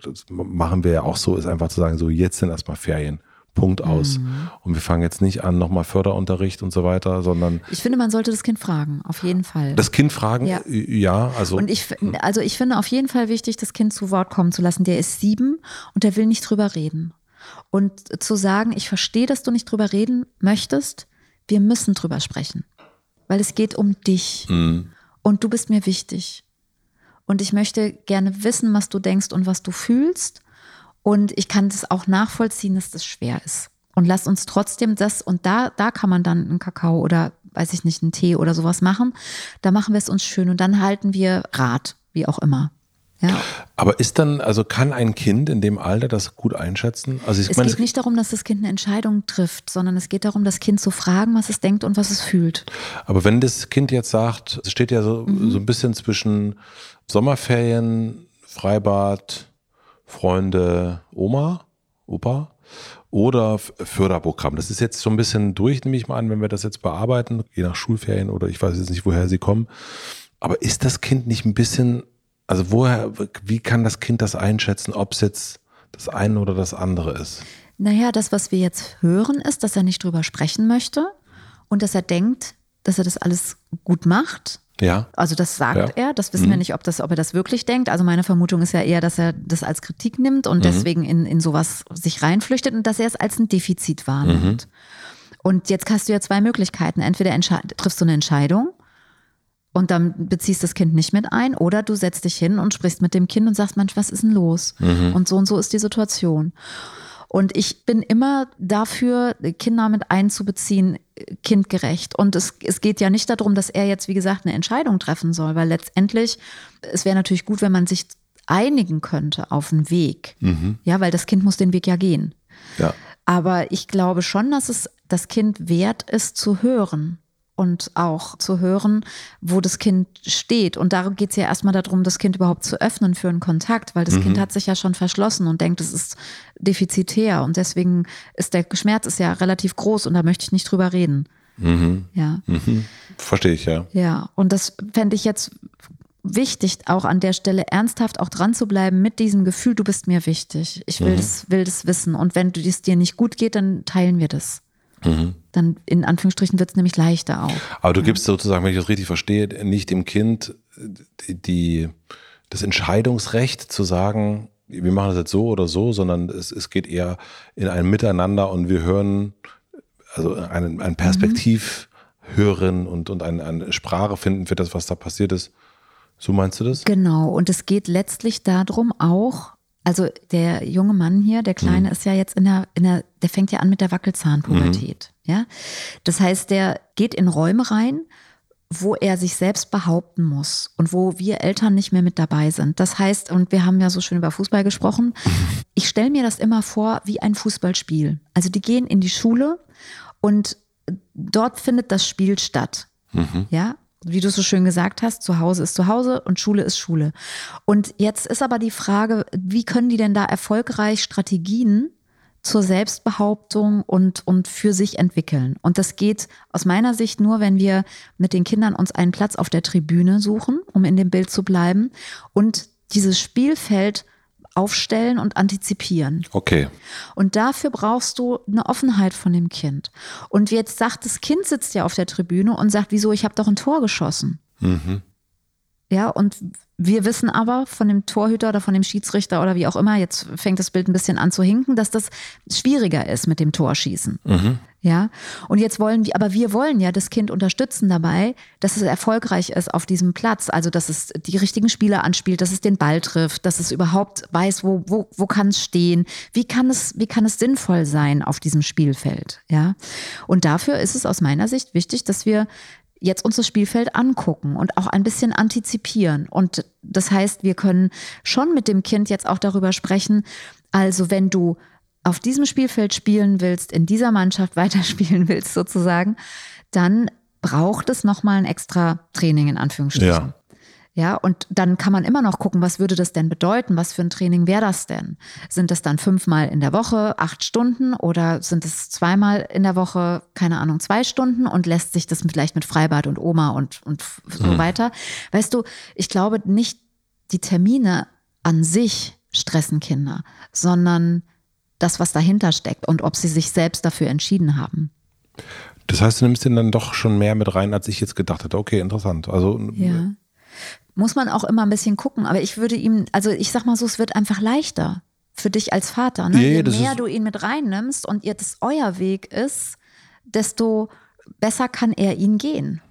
Speaker 1: das machen wir ja auch so, ist einfach zu sagen, so jetzt sind erstmal Ferien. Punkt aus. Mhm. Und wir fangen jetzt nicht an, nochmal Förderunterricht und so weiter, sondern.
Speaker 2: Ich finde, man sollte das Kind fragen, auf jeden Fall.
Speaker 1: Das Kind fragen, ja. ja also.
Speaker 2: Und ich, also ich finde auf jeden Fall wichtig, das Kind zu Wort kommen zu lassen. Der ist sieben und der will nicht drüber reden. Und zu sagen, ich verstehe, dass du nicht drüber reden möchtest, wir müssen drüber sprechen, weil es geht um dich mhm. und du bist mir wichtig. Und ich möchte gerne wissen, was du denkst und was du fühlst. Und ich kann das auch nachvollziehen, dass das schwer ist. Und lass uns trotzdem das, und da, da kann man dann einen Kakao oder weiß ich nicht, einen Tee oder sowas machen. Da machen wir es uns schön und dann halten wir Rat, wie auch immer. Ja.
Speaker 1: Aber ist dann, also kann ein Kind in dem Alter das gut einschätzen? Also
Speaker 2: ich es meine, geht nicht darum, dass das Kind eine Entscheidung trifft, sondern es geht darum, das Kind zu fragen, was es denkt und was es fühlt.
Speaker 1: Aber wenn das Kind jetzt sagt, es steht ja so, mhm. so ein bisschen zwischen Sommerferien, Freibad, Freunde, Oma, Opa oder Förderprogramm. Das ist jetzt so ein bisschen durch, nehme ich mal an, wenn wir das jetzt bearbeiten, je nach Schulferien oder ich weiß jetzt nicht, woher sie kommen. Aber ist das Kind nicht ein bisschen also woher, wie kann das Kind das einschätzen, ob es jetzt das eine oder das andere ist?
Speaker 2: Naja, das, was wir jetzt hören, ist, dass er nicht drüber sprechen möchte und dass er denkt, dass er das alles gut macht.
Speaker 1: Ja.
Speaker 2: Also das sagt ja. er. Das wissen mhm. wir nicht, ob, das, ob er das wirklich denkt. Also meine Vermutung ist ja eher, dass er das als Kritik nimmt und mhm. deswegen in, in sowas sich reinflüchtet und dass er es als ein Defizit wahrnimmt. Mhm. Und jetzt hast du ja zwei Möglichkeiten. Entweder triffst du eine Entscheidung und dann beziehst das Kind nicht mit ein oder du setzt dich hin und sprichst mit dem Kind und sagst, Mensch, was ist denn los? Mhm. Und so und so ist die Situation. Und ich bin immer dafür, Kinder mit einzubeziehen, kindgerecht. Und es, es geht ja nicht darum, dass er jetzt, wie gesagt, eine Entscheidung treffen soll, weil letztendlich, es wäre natürlich gut, wenn man sich einigen könnte auf einen Weg. Mhm. Ja, weil das Kind muss den Weg ja gehen.
Speaker 1: Ja.
Speaker 2: Aber ich glaube schon, dass es das Kind wert ist zu hören und auch zu hören, wo das Kind steht. Und darum geht es ja erstmal darum, das Kind überhaupt zu öffnen für einen Kontakt, weil das mhm. Kind hat sich ja schon verschlossen und denkt, es ist defizitär. Und deswegen ist der Schmerz ist ja relativ groß und da möchte ich nicht drüber reden.
Speaker 1: Mhm.
Speaker 2: Ja.
Speaker 1: Mhm. Verstehe ich, ja.
Speaker 2: Ja, und das fände ich jetzt wichtig, auch an der Stelle ernsthaft auch dran zu bleiben mit diesem Gefühl, du bist mir wichtig. Ich will, mhm. das, will das wissen. Und wenn es dir nicht gut geht, dann teilen wir das. Mhm. Dann in Anführungsstrichen wird es nämlich leichter auch.
Speaker 1: Aber du gibst sozusagen, wenn ich das richtig verstehe, nicht dem Kind die, das Entscheidungsrecht zu sagen, wir machen das jetzt so oder so, sondern es, es geht eher in ein Miteinander und wir hören, also ein, ein Perspektiv hören und, und eine, eine Sprache finden für das, was da passiert ist. So meinst du das?
Speaker 2: Genau. Und es geht letztlich darum auch, also der junge Mann hier, der Kleine, mhm. ist ja jetzt in der, in der, der fängt ja an mit der Wackelzahnpubertät. Mhm. Ja. Das heißt, der geht in Räume rein, wo er sich selbst behaupten muss und wo wir Eltern nicht mehr mit dabei sind. Das heißt, und wir haben ja so schön über Fußball gesprochen, ich stelle mir das immer vor wie ein Fußballspiel. Also die gehen in die Schule und dort findet das Spiel statt. Mhm. Ja, wie du so schön gesagt hast, zu Hause ist zu Hause und Schule ist Schule. Und jetzt ist aber die Frage, wie können die denn da erfolgreich Strategien zur Selbstbehauptung und, und für sich entwickeln. Und das geht aus meiner Sicht nur, wenn wir mit den Kindern uns einen Platz auf der Tribüne suchen, um in dem Bild zu bleiben und dieses Spielfeld aufstellen und antizipieren.
Speaker 1: Okay.
Speaker 2: Und dafür brauchst du eine Offenheit von dem Kind. Und jetzt sagt das Kind sitzt ja auf der Tribüne und sagt, wieso, ich habe doch ein Tor geschossen. Mhm. Ja, und wir wissen aber von dem Torhüter oder von dem Schiedsrichter oder wie auch immer, jetzt fängt das Bild ein bisschen an zu hinken, dass das schwieriger ist mit dem Torschießen. Mhm. Ja, und jetzt wollen wir, aber wir wollen ja das Kind unterstützen dabei, dass es erfolgreich ist auf diesem Platz. Also, dass es die richtigen Spieler anspielt, dass es den Ball trifft, dass es überhaupt weiß, wo, wo, wo kann es stehen, wie kann es, wie kann es sinnvoll sein auf diesem Spielfeld. Ja, und dafür ist es aus meiner Sicht wichtig, dass wir jetzt uns das Spielfeld angucken und auch ein bisschen antizipieren. Und das heißt, wir können schon mit dem Kind jetzt auch darüber sprechen, also wenn du auf diesem Spielfeld spielen willst, in dieser Mannschaft weiterspielen willst sozusagen, dann braucht es nochmal ein extra Training in Anführungsstrichen. Ja. Ja, und dann kann man immer noch gucken, was würde das denn bedeuten? Was für ein Training wäre das denn? Sind das dann fünfmal in der Woche, acht Stunden oder sind es zweimal in der Woche, keine Ahnung, zwei Stunden und lässt sich das vielleicht mit Freibad und Oma und, und so mhm. weiter? Weißt du, ich glaube nicht die Termine an sich stressen Kinder, sondern das, was dahinter steckt und ob sie sich selbst dafür entschieden haben.
Speaker 1: Das heißt, du nimmst den dann doch schon mehr mit rein, als ich jetzt gedacht hätte. Okay, interessant. Also
Speaker 2: ja muss man auch immer ein bisschen gucken. Aber ich würde ihm, also ich sag mal so, es wird einfach leichter für dich als Vater. Ne?
Speaker 1: Je
Speaker 2: mehr du ihn mit reinnimmst und ihr das euer Weg ist, desto besser kann er ihn gehen.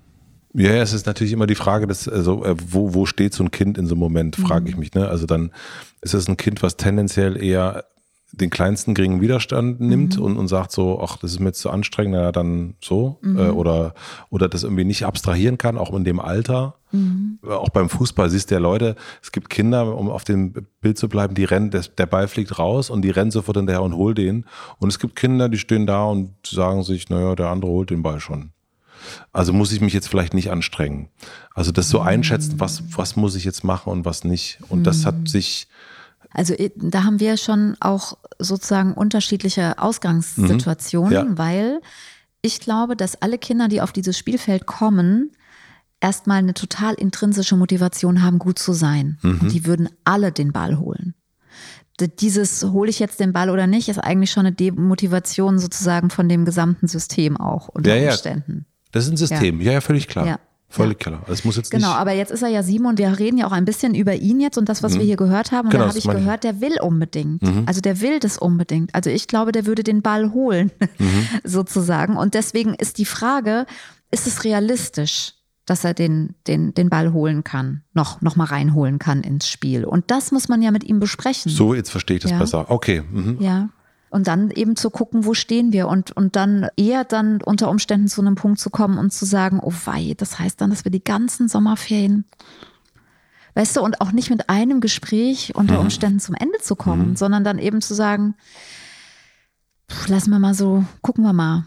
Speaker 1: Ja, es ist natürlich immer die Frage, dass, also, äh, wo, wo steht so ein Kind in so einem Moment, frage mhm. ich mich. Ne? Also dann ist es ein Kind, was tendenziell eher den kleinsten geringen Widerstand nimmt mhm. und, und sagt so, ach, das ist mir jetzt zu anstrengend, na dann so. Mhm. Äh, oder, oder das irgendwie nicht abstrahieren kann, auch in dem Alter. Mhm. Auch beim Fußball siehst du ja Leute, es gibt Kinder, um auf dem Bild zu bleiben, die rennen, der Ball fliegt raus und die rennen sofort hinterher und holen den. Und es gibt Kinder, die stehen da und sagen sich, naja, der andere holt den Ball schon. Also muss ich mich jetzt vielleicht nicht anstrengen. Also das so einschätzen, was, was muss ich jetzt machen und was nicht. Und das hat mhm. sich
Speaker 2: also da haben wir schon auch sozusagen unterschiedliche Ausgangssituationen, mhm. ja. weil ich glaube, dass alle Kinder, die auf dieses Spielfeld kommen, erstmal eine total intrinsische Motivation haben, gut zu sein. Mhm. Und die würden alle den Ball holen. Dieses hole ich jetzt den Ball oder nicht, ist eigentlich schon eine Demotivation sozusagen von dem gesamten System auch unter ja, Umständen.
Speaker 1: Ja. Das ist ein System, ja, ja, völlig klar. Ja. Völlig klar. Es muss jetzt
Speaker 2: genau, aber jetzt ist er ja sieben und wir reden ja auch ein bisschen über ihn jetzt und das, was mhm. wir hier gehört haben. Und genau, da habe ich gehört, der will unbedingt. Mhm. Also der will das unbedingt. Also ich glaube, der würde den Ball holen, mhm. sozusagen. Und deswegen ist die Frage, ist es realistisch, dass er den, den, den Ball holen kann, noch, noch mal reinholen kann ins Spiel? Und das muss man ja mit ihm besprechen.
Speaker 1: So, jetzt verstehe ich das ja. besser. Okay.
Speaker 2: Mhm. Ja. Und dann eben zu gucken, wo stehen wir und, und dann eher dann unter Umständen zu einem Punkt zu kommen und zu sagen, oh wei, das heißt dann, dass wir die ganzen Sommerferien, weißt du, und auch nicht mit einem Gespräch unter mhm. Umständen zum Ende zu kommen, mhm. sondern dann eben zu sagen, lassen wir mal so, gucken wir mal.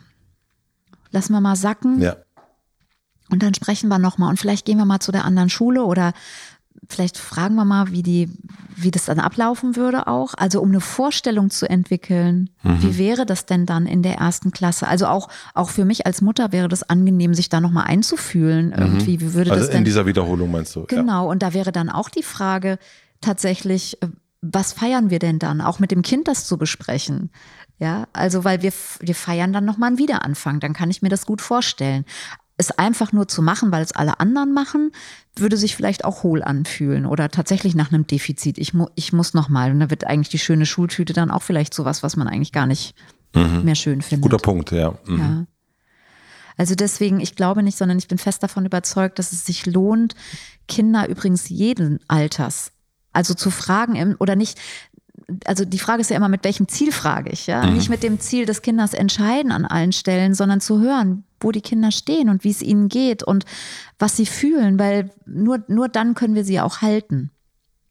Speaker 2: Lassen wir mal sacken.
Speaker 1: Ja.
Speaker 2: Und dann sprechen wir nochmal. Und vielleicht gehen wir mal zu der anderen Schule oder vielleicht fragen wir mal, wie die, wie das dann ablaufen würde auch. Also um eine Vorstellung zu entwickeln,
Speaker 1: Mhm.
Speaker 2: wie wäre das denn dann in der ersten Klasse? Also auch, auch für mich als Mutter wäre das angenehm, sich da nochmal einzufühlen. Irgendwie, wie würde
Speaker 1: Also
Speaker 2: das denn
Speaker 1: in dieser Wiederholung meinst du? Ja.
Speaker 2: Genau, und da wäre dann auch die Frage tatsächlich, äh, was feiern wir denn dann? Auch mit dem Kind das zu besprechen. Ja, also weil wir, wir feiern dann nochmal einen Wiederanfang, dann kann ich mir das gut vorstellen. Es einfach nur zu machen, weil es alle anderen machen, würde sich vielleicht auch hohl anfühlen oder tatsächlich nach einem Defizit. Ich, mu ich muss nochmal. Und da wird eigentlich die schöne Schultüte dann auch vielleicht sowas, was man eigentlich gar nicht mehr schön findet.
Speaker 1: Guter Punkt, ja. Mhm.
Speaker 2: Ja. Also deswegen, ich glaube nicht, sondern ich bin fest davon überzeugt, dass es sich lohnt, Kinder übrigens jeden Alters, also zu fragen im- oder nicht, also die Frage ist ja immer, mit welchem Ziel frage ich, ja? Nicht mit dem Ziel des Kinders entscheiden an allen Stellen, sondern zu hören, wo die Kinder stehen und wie es ihnen geht und was sie fühlen, weil nur, nur dann können wir sie auch halten.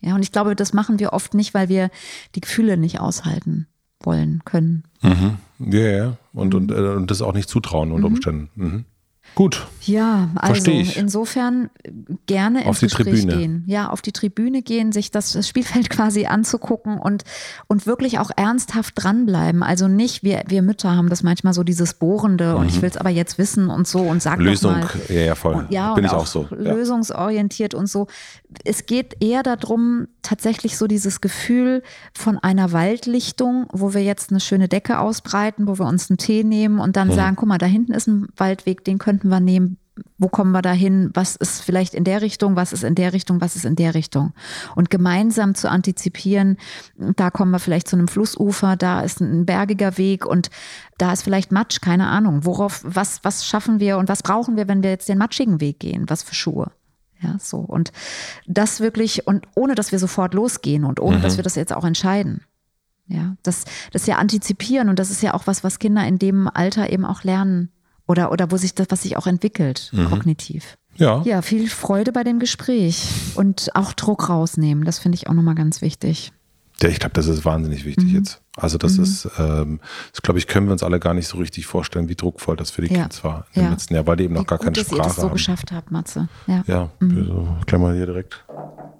Speaker 2: Ja, und ich glaube, das machen wir oft nicht, weil wir die Gefühle nicht aushalten wollen, können.
Speaker 1: Mhm. Ja, ja. Und,
Speaker 2: Mhm.
Speaker 1: und, äh, und das auch nicht zutrauen unter Umständen. Mhm. Gut.
Speaker 2: Ja, also insofern gerne
Speaker 1: Auf
Speaker 2: ins
Speaker 1: die
Speaker 2: Gespräch
Speaker 1: Tribüne.
Speaker 2: gehen. Ja, auf die Tribüne gehen, sich das, das Spielfeld quasi anzugucken und, und wirklich auch ernsthaft dranbleiben. Also nicht, wir, wir Mütter haben das manchmal so dieses Bohrende und ich will es aber jetzt wissen und so und sag
Speaker 1: Mhm. Lösung,
Speaker 2: mal.
Speaker 1: ja, ja, voll.
Speaker 2: Und, ja,
Speaker 1: Bin ich auch so. Ja.
Speaker 2: lösungsorientiert und so. Es geht eher darum, tatsächlich so dieses Gefühl von einer Waldlichtung, wo wir jetzt eine schöne Decke ausbreiten, wo wir uns einen Tee nehmen und dann
Speaker 1: Mhm.
Speaker 2: sagen, guck mal, da hinten ist ein Waldweg, den könnten wir nehmen. Wo kommen wir da hin? Was ist vielleicht in der Richtung? Was ist in der Richtung? Was ist in der Richtung? Und gemeinsam zu antizipieren, da kommen wir vielleicht zu einem Flussufer, da ist ein bergiger Weg und da ist vielleicht Matsch, keine Ahnung. Worauf, was, was schaffen wir und was brauchen wir, wenn wir jetzt den matschigen Weg gehen? Was für Schuhe? Ja, so. Und das wirklich, und ohne dass wir sofort losgehen und ohne dass wir das jetzt auch entscheiden. Ja, das, das ja antizipieren und das ist ja auch was, was Kinder in dem Alter eben auch lernen oder, oder wo sich das, was sich auch entwickelt, kognitiv.
Speaker 1: Ja.
Speaker 2: Ja, viel Freude bei dem Gespräch und auch Druck rausnehmen. Das finde ich auch nochmal ganz wichtig.
Speaker 1: Ja, ich glaube, das ist wahnsinnig wichtig
Speaker 2: Mhm.
Speaker 1: jetzt. Also das ist, ähm, das glaube ich, können wir uns alle gar nicht so richtig vorstellen, wie druckvoll das für die
Speaker 2: Ja.
Speaker 1: Kids war im
Speaker 2: Ja.
Speaker 1: letzten Jahr, weil die eben noch
Speaker 2: Wie
Speaker 1: gar
Speaker 2: gut,
Speaker 1: keine
Speaker 2: dass ihr
Speaker 1: Sprache
Speaker 2: das so
Speaker 1: haben.
Speaker 2: geschafft habt, Matze. Ja.
Speaker 1: Ja,
Speaker 2: Mhm.
Speaker 1: so, klemmen wir hier direkt.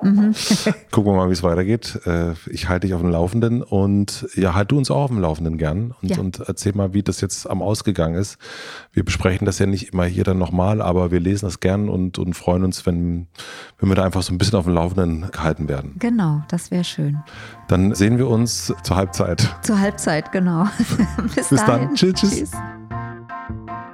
Speaker 1: Gucken wir mal, wie es weitergeht. Äh, Ich halte dich auf dem Laufenden und ja, halt du uns auch auf dem Laufenden gern und,
Speaker 2: Ja.
Speaker 1: und erzähl mal, wie das jetzt am Ausgegangen ist. Wir besprechen das ja nicht immer hier dann nochmal, aber wir lesen das gern und, und freuen uns, wenn, wenn wir da einfach so ein bisschen auf dem Laufenden gehalten werden.
Speaker 2: Genau, das wäre schön.
Speaker 1: Dann sehen wir uns zur Halbzeit.
Speaker 2: Zur Halbzeit, genau. Bis,
Speaker 1: Bis dann. Tschüss, tschüss.